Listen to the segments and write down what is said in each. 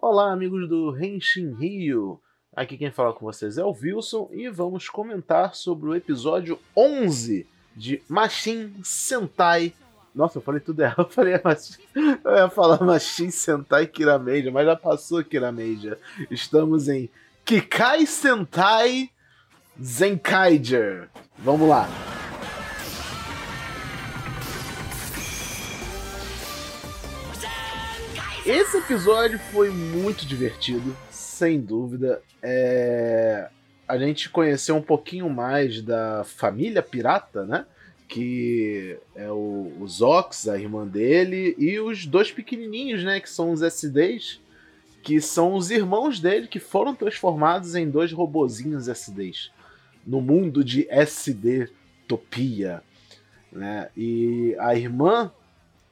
Olá, amigos do Henshin Rio. Aqui quem fala com vocês é o Wilson e vamos comentar sobre o episódio 11 de Machin Sentai. Nossa, eu falei tudo errado. Eu falei Machin... Eu ia falar Machin Sentai Kirameja, mas já passou Kirameja. Estamos em Kikai Sentai Zenkaiger. Vamos lá. Esse episódio foi muito divertido, sem dúvida. É... A gente conheceu um pouquinho mais da família pirata, né? Que é o, o Zox, a irmã dele, e os dois pequenininhos, né? Que são os SDs, que são os irmãos dele que foram transformados em dois robozinhos SDs no mundo de SD Topia. Né? E a irmã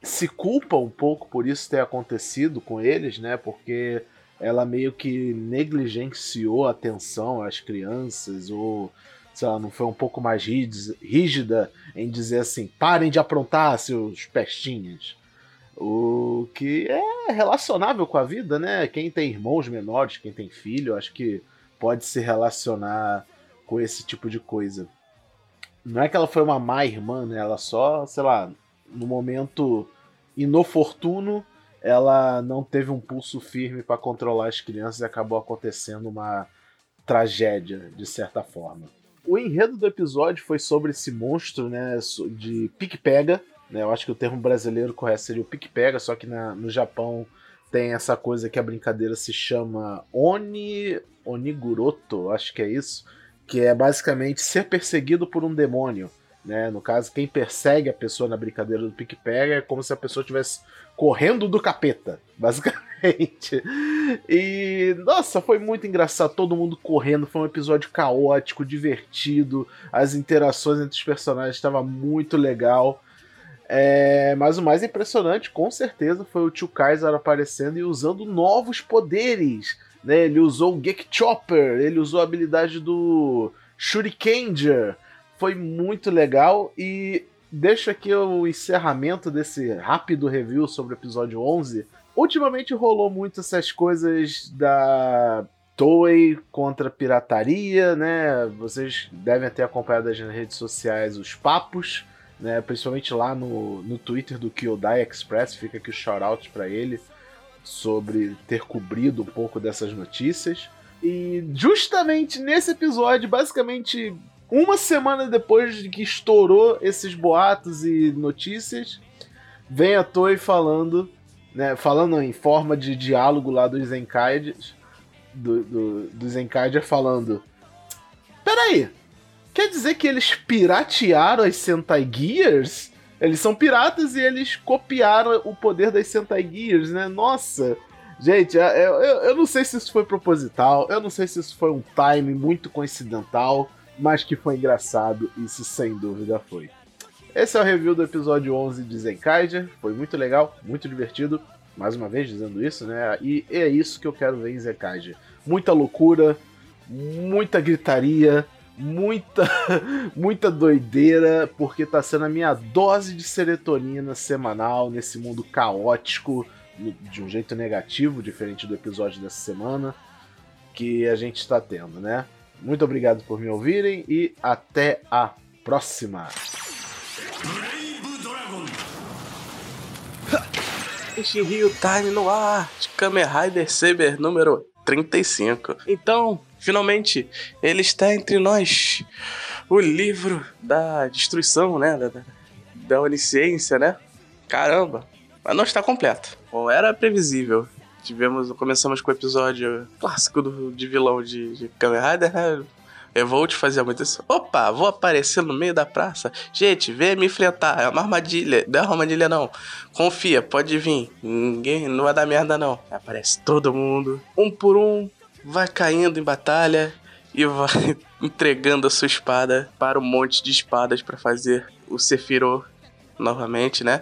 se culpa um pouco por isso ter acontecido com eles, né? Porque ela meio que negligenciou a atenção às crianças ou sei lá, não foi um pouco mais rígida em dizer assim, parem de aprontar seus pestinhas. O que é relacionável com a vida, né? Quem tem irmãos menores, quem tem filho, acho que pode se relacionar com esse tipo de coisa. Não é que ela foi uma má irmã, né? Ela só, sei lá, no momento inoportuno, ela não teve um pulso firme para controlar as crianças e acabou acontecendo uma tragédia, de certa forma. O enredo do episódio foi sobre esse monstro, né, de pique-pega, né? Eu acho que o termo brasileiro correto seria o pique-pega, só que na, no Japão tem essa coisa que a brincadeira se chama Oni Oniguroto, acho que é isso, que é basicamente ser perseguido por um demônio. Né? No caso, quem persegue a pessoa na brincadeira do pique-pega é como se a pessoa estivesse correndo do capeta, basicamente. E, nossa, foi muito engraçado, todo mundo correndo, foi um episódio caótico, divertido, as interações entre os personagens estavam muito legal. É, mas o mais impressionante, com certeza, foi o Tio Kaiser aparecendo e usando novos poderes né? Ele usou o Geek Chopper, ele usou a habilidade do Shurikenger. Foi muito legal e deixo aqui o encerramento desse rápido review sobre o episódio 11. Ultimamente rolou muito essas coisas da Toei contra pirataria, né? Vocês devem ter acompanhado nas redes sociais os papos, né? Principalmente lá no, no Twitter do Kyodai Express, fica aqui o shout-out pra ele sobre ter cobrido um pouco dessas notícias. E justamente nesse episódio, basicamente uma semana depois de que estourou esses boatos e notícias, vem a Toei falando, né, falando em forma de diálogo lá dos Zenkaides, do, do, do Zenkaider falando: Peraí, quer dizer que eles piratearam as Sentai Gears? Eles são piratas e eles copiaram o poder das Sentai Gears, né? Nossa! Gente, é, é, eu, eu não sei se isso foi proposital, eu não sei se isso foi um time muito coincidental, mas que foi engraçado, isso sem dúvida foi. Esse é o review do episódio 11 de Zenkaiger, foi muito legal, muito divertido, mais uma vez dizendo isso, né? E é isso que eu quero ver em Zenkaiger. Muita loucura, muita gritaria, muita muita doideira, porque tá sendo a minha dose de serotonina semanal nesse mundo caótico, de um jeito negativo, diferente do episódio dessa semana, que a gente está tendo, né? Muito obrigado por me ouvirem e até a próxima! Rio Time no ar de Kamen Rider Saber número 35. Então, finalmente, ele está entre nós. O livro da destruição, né? Da, da onisciência, né? Caramba. Mas não está completo. Bom, era previsível. Tivemos, começamos com o episódio clássico do, de vilão de, de Kamen Rider, né? Revolt fazia muito isso. Opa, vou aparecer no meio da praça. Gente, vem me enfrentar. É uma armadilha. Não é uma armadilha, não. Confia, pode vir. Ninguém, não vai dar merda, não. Aparece todo mundo. Um por um, vai caindo em batalha e vai entregando a sua espada para um monte de espadas para fazer o Sephiroth novamente, né?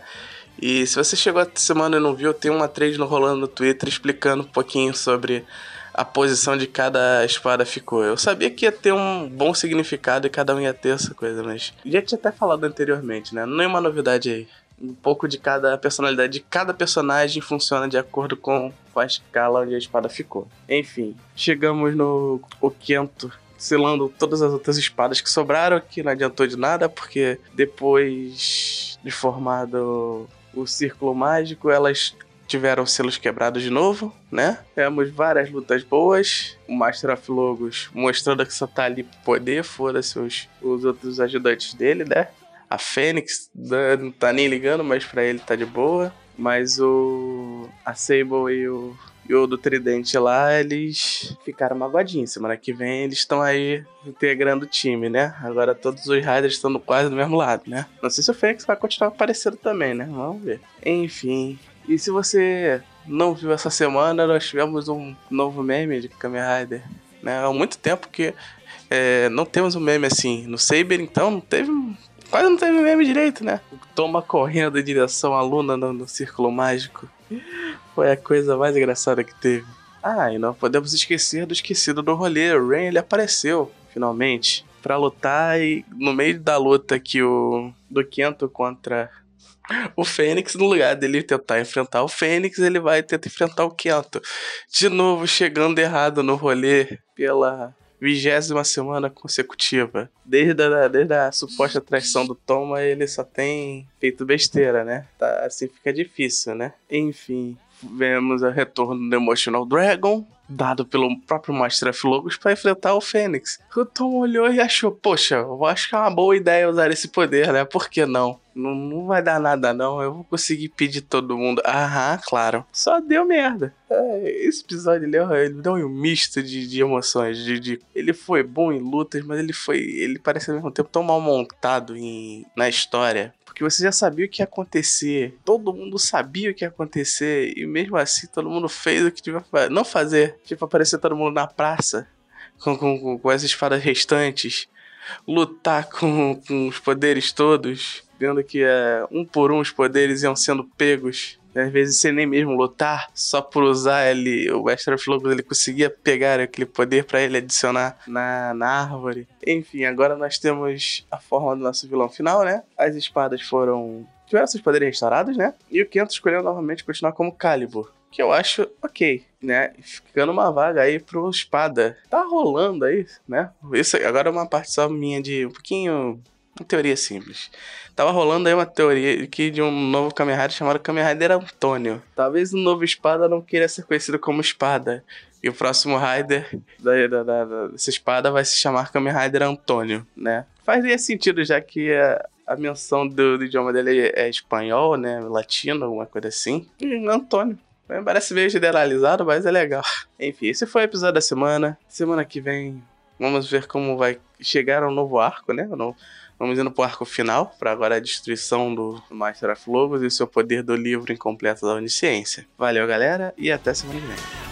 E se você chegou essa semana e não viu, tem uma trade no rolando no Twitter explicando um pouquinho sobre a posição de cada espada ficou. Eu sabia que ia ter um bom significado e cada um ia ter essa coisa, mas já tinha até falado anteriormente, né? Não é uma novidade aí. Um pouco de cada personalidade de cada personagem funciona de acordo com a escala onde a espada ficou. Enfim, chegamos no o quinto selando todas as outras espadas que sobraram, que não adiantou de nada, porque depois de formado o círculo mágico, elas tiveram selos quebrados de novo, né? Temos várias lutas boas. O Master of Logos mostrando que só tá ali pro poder, foda-se os, os outros ajudantes dele, né? A Fênix né, não tá nem ligando, mas pra ele tá de boa. Mas o. A Sable e o. E o do Tridente lá, eles ficaram magoadinhos. Semana que vem eles estão aí integrando o time, né? Agora todos os Riders estão quase do mesmo lado, né? Não sei se o Fênix vai continuar aparecendo também, né? Vamos ver. Enfim, e se você não viu essa semana, nós tivemos um novo meme de Kamen Rider. Né? Há muito tempo que é, não temos um meme assim. No Saber, então, não teve. Quase não teve meme direito, né? Toma correndo em direção à Luna no, no Círculo Mágico. Foi a coisa mais engraçada que teve. Ah, e não podemos esquecer do esquecido do rolê. O Rain ele apareceu, finalmente, para lutar e no meio da luta que o do Kento contra o Fênix, no lugar dele tentar enfrentar o Fênix, ele vai tentar enfrentar o Kento. De novo, chegando errado no rolê pela vigésima semana consecutiva. Desde a, desde a suposta traição do Toma, ele só tem feito besteira, né? Tá, assim fica difícil, né? Enfim, vemos o retorno do Emotional Dragon, dado pelo próprio Master of Logos para enfrentar o Fênix. O Tom olhou e achou, poxa, eu acho que é uma boa ideia usar esse poder, né? Por que não? Não, não vai dar nada não, eu vou conseguir pedir todo mundo. Aham, claro. Só deu merda. É, esse episódio ele, é, ele deu um misto de, de emoções. De, de, ele foi bom em lutas, mas ele foi. Ele parece ao mesmo tempo tão mal montado em, na história porque você já sabia o que ia acontecer. Todo mundo sabia o que ia acontecer. E mesmo assim, todo mundo fez o que devia não fazer. Tipo, aparecer todo mundo na praça com, com, com essas restantes. Lutar com, com os poderes todos. Vendo que é, um por um os poderes iam sendo pegos às vezes sem nem mesmo lutar, só por usar ele, o Extra Logos ele conseguia pegar aquele poder para ele adicionar na, na árvore. Enfim, agora nós temos a forma do nosso vilão final, né? As espadas foram. tiveram seus poderes restaurados, né? E o Kento escolheu novamente continuar como Calibur. Que eu acho ok, né? Ficando uma vaga aí pro espada. Tá rolando aí, né? Isso agora é uma parte só minha de um pouquinho. Uma teoria simples. Tava rolando aí uma teoria aqui de um novo Kamen Rider chamado Kamen Rider Antônio. Talvez o novo espada não queira ser conhecido como espada. E o próximo Rider da, da, da, dessa espada vai se chamar Kamen Rider Antônio, né? Fazia sentido, já que a, a menção do, do, idioma dele é espanhol, né? Latino, alguma coisa assim. E Antônio. Parece meio generalizado, mas é legal. Enfim, esse foi o episódio da semana. Semana que vem vamos ver como vai chegar ao novo arco, né? Vamos indo pro arco final, para agora a destruição do Master of Logos e seu poder do livro incompleto da Onisciência. Valeu, galera, e até semana que vem.